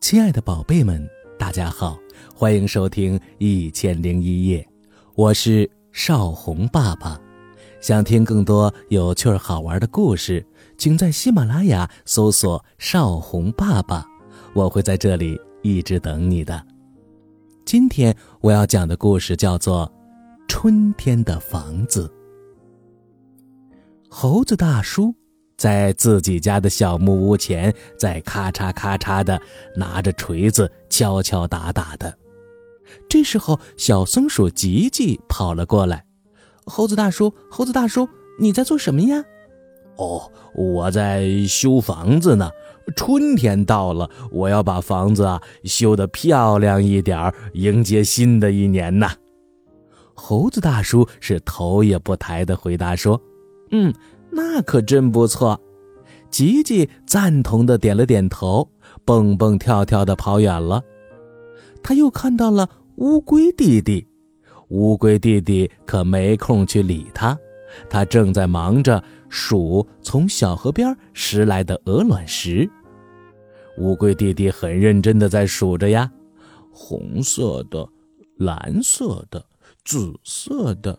亲爱的宝贝们，大家好，欢迎收听《一千零一夜》，我是少红爸爸。想听更多有趣儿好玩的故事，请在喜马拉雅搜索“少红爸爸”，我会在这里一直等你的。今天我要讲的故事叫做《春天的房子》。猴子大叔。在自己家的小木屋前，在咔嚓咔嚓的拿着锤子敲敲打打的。这时候，小松鼠吉吉跑了过来：“猴子大叔，猴子大叔，你在做什么呀？”“哦，我在修房子呢。春天到了，我要把房子啊修得漂亮一点，迎接新的一年呢。”猴子大叔是头也不抬的回答说：“嗯。”那可真不错，吉吉赞同的点了点头，蹦蹦跳跳的跑远了。他又看到了乌龟弟弟，乌龟弟弟可没空去理他，他正在忙着数从小河边拾来的鹅卵石。乌龟弟弟很认真的在数着呀，红色的、蓝色的、紫色的、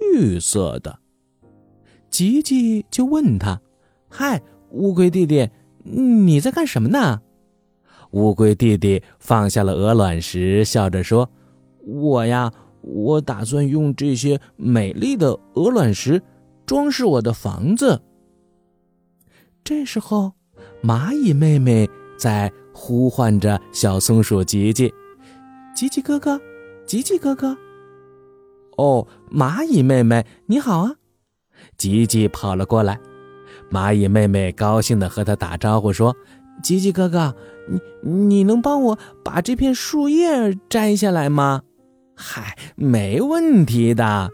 绿色的。吉吉就问他：“嗨，乌龟弟弟，你在干什么呢？”乌龟弟弟放下了鹅卵石，笑着说：“我呀，我打算用这些美丽的鹅卵石装饰我的房子。”这时候，蚂蚁妹妹在呼唤着小松鼠吉吉：“吉吉哥哥，吉吉哥哥。”哦，蚂蚁妹妹，你好啊！吉吉跑了过来，蚂蚁妹妹高兴地和他打招呼说：“吉吉哥哥，你你能帮我把这片树叶摘下来吗？”“嗨，没问题的。”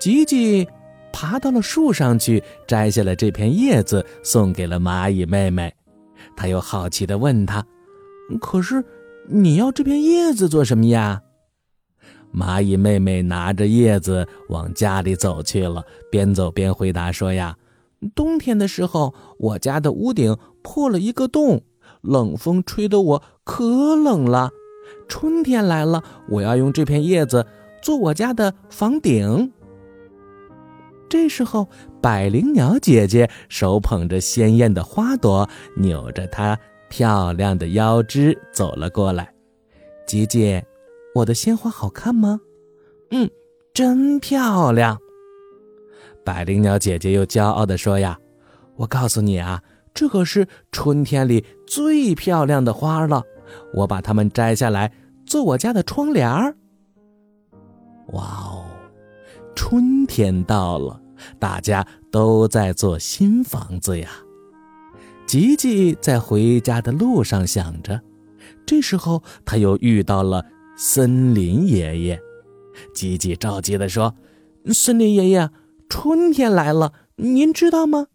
吉吉爬到了树上去，摘下了这片叶子，送给了蚂蚁妹妹。他又好奇地问他：“可是你要这片叶子做什么呀？”蚂蚁妹妹拿着叶子往家里走去了，边走边回答说：“呀，冬天的时候，我家的屋顶破了一个洞，冷风吹得我可冷了。春天来了，我要用这片叶子做我家的房顶。”这时候，百灵鸟姐姐手捧着鲜艳的花朵，扭着她漂亮的腰肢走了过来，姐姐。我的鲜花好看吗？嗯，真漂亮。百灵鸟姐姐又骄傲地说：“呀，我告诉你啊，这可是春天里最漂亮的花了。我把它们摘下来做我家的窗帘儿。”哇哦，春天到了，大家都在做新房子呀。吉吉在回家的路上想着，这时候他又遇到了。森林爷爷，吉吉着急地说：“森林爷爷，春天来了，您知道吗？”“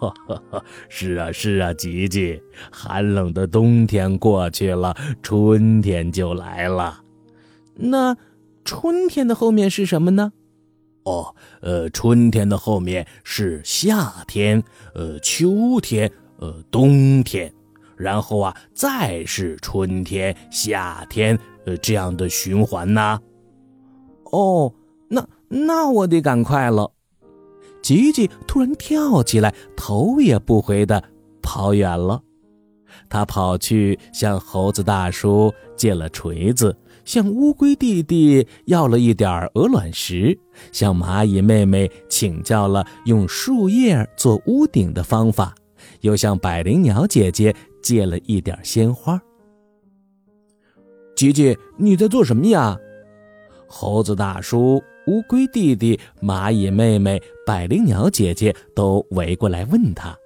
是啊，是啊，吉吉，寒冷的冬天过去了，春天就来了。那春天的后面是什么呢？”“哦，呃，春天的后面是夏天，呃，秋天，呃，冬天。”然后啊，再是春天、夏天，这样的循环呢。哦，那那我得赶快了。吉吉突然跳起来，头也不回的跑远了。他跑去向猴子大叔借了锤子，向乌龟弟弟要了一点鹅卵石，向蚂蚁妹妹请教了用树叶做屋顶的方法，又向百灵鸟姐姐。借了一点鲜花。吉吉，你在做什么呀？猴子大叔、乌龟弟弟、蚂蚁妹妹、百灵鸟姐姐都围过来问他。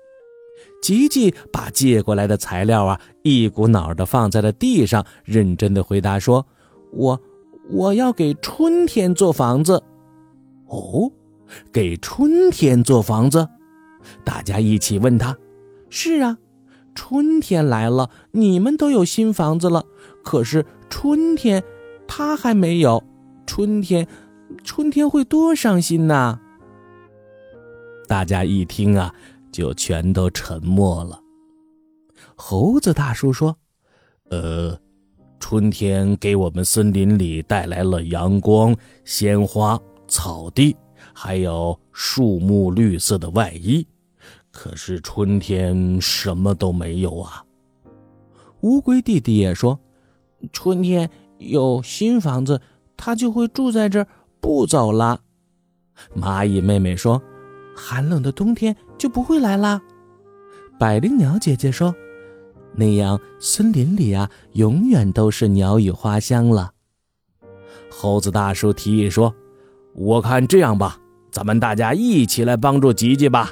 吉吉把借过来的材料啊，一股脑的放在了地上，认真的回答说：“我我要给春天做房子。”哦，给春天做房子？大家一起问他：“是啊。”春天来了，你们都有新房子了，可是春天，他还没有。春天，春天会多伤心呐！大家一听啊，就全都沉默了。猴子大叔说：“呃，春天给我们森林里带来了阳光、鲜花、草地，还有树木绿色的外衣。可是春天什么都没有啊。乌龟弟弟也说：“春天有新房子，他就会住在这儿，不走了。”蚂蚁妹妹说：“寒冷的冬天就不会来啦。”百灵鸟姐姐说：“那样森林里啊，永远都是鸟语花香了。”猴子大叔提议说：“我看这样吧，咱们大家一起来帮助吉吉吧。”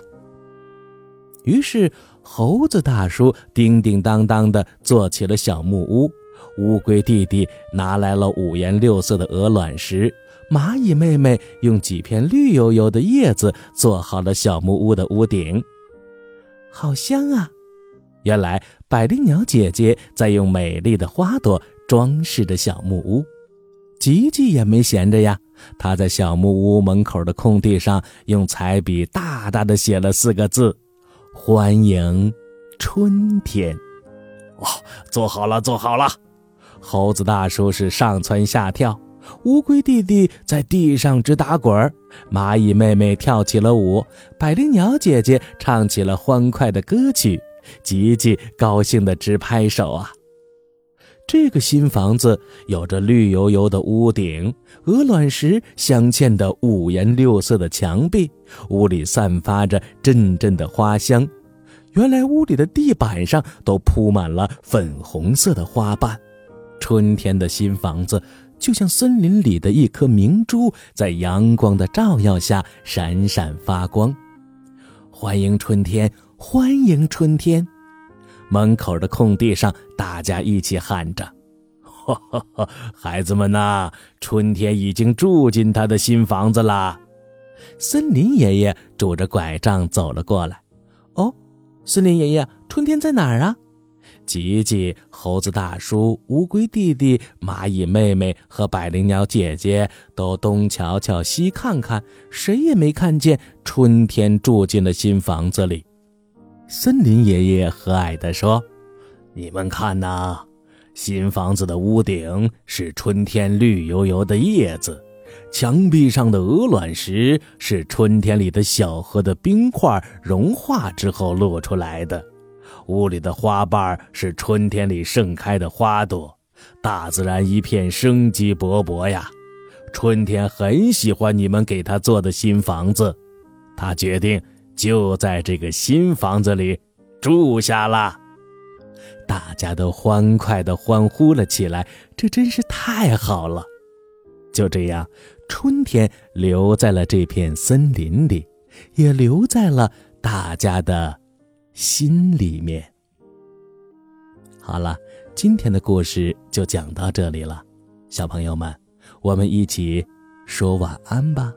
于是，猴子大叔叮叮当当地做起了小木屋，乌龟弟弟拿来了五颜六色的鹅卵石，蚂蚁妹妹用几片绿油油的叶子做好了小木屋的屋顶。好香啊！原来百灵鸟姐姐在用美丽的花朵装饰着小木屋，吉吉也没闲着呀，他在小木屋门口的空地上用彩笔大大的写了四个字。欢迎春天！哦，坐好了，坐好了！猴子大叔是上蹿下跳，乌龟弟弟在地上直打滚蚂蚁妹妹跳起了舞，百灵鸟姐姐唱起了欢快的歌曲，吉吉高兴的直拍手啊！这个新房子有着绿油油的屋顶，鹅卵石镶嵌的五颜六色的墙壁，屋里散发着阵阵的花香。原来屋里的地板上都铺满了粉红色的花瓣。春天的新房子就像森林里的一颗明珠，在阳光的照耀下闪闪发光。欢迎春天，欢迎春天！门口的空地上，大家一起喊着：“！孩子们呐，春天已经住进他的新房子啦！”森林爷爷拄着拐杖走了过来。哦，森林爷爷，春天在哪儿啊？吉吉、猴子大叔、乌龟弟弟、蚂蚁妹妹和百灵鸟姐姐都东瞧瞧西看看，谁也没看见春天住进了新房子里。森林爷爷和蔼地说：“你们看呐，新房子的屋顶是春天绿油油的叶子，墙壁上的鹅卵石是春天里的小河的冰块融化之后落出来的，屋里的花瓣是春天里盛开的花朵，大自然一片生机勃勃呀！春天很喜欢你们给他做的新房子，他决定。”就在这个新房子里住下了，大家都欢快地欢呼了起来。这真是太好了！就这样，春天留在了这片森林里，也留在了大家的心里面。好了，今天的故事就讲到这里了，小朋友们，我们一起说晚安吧。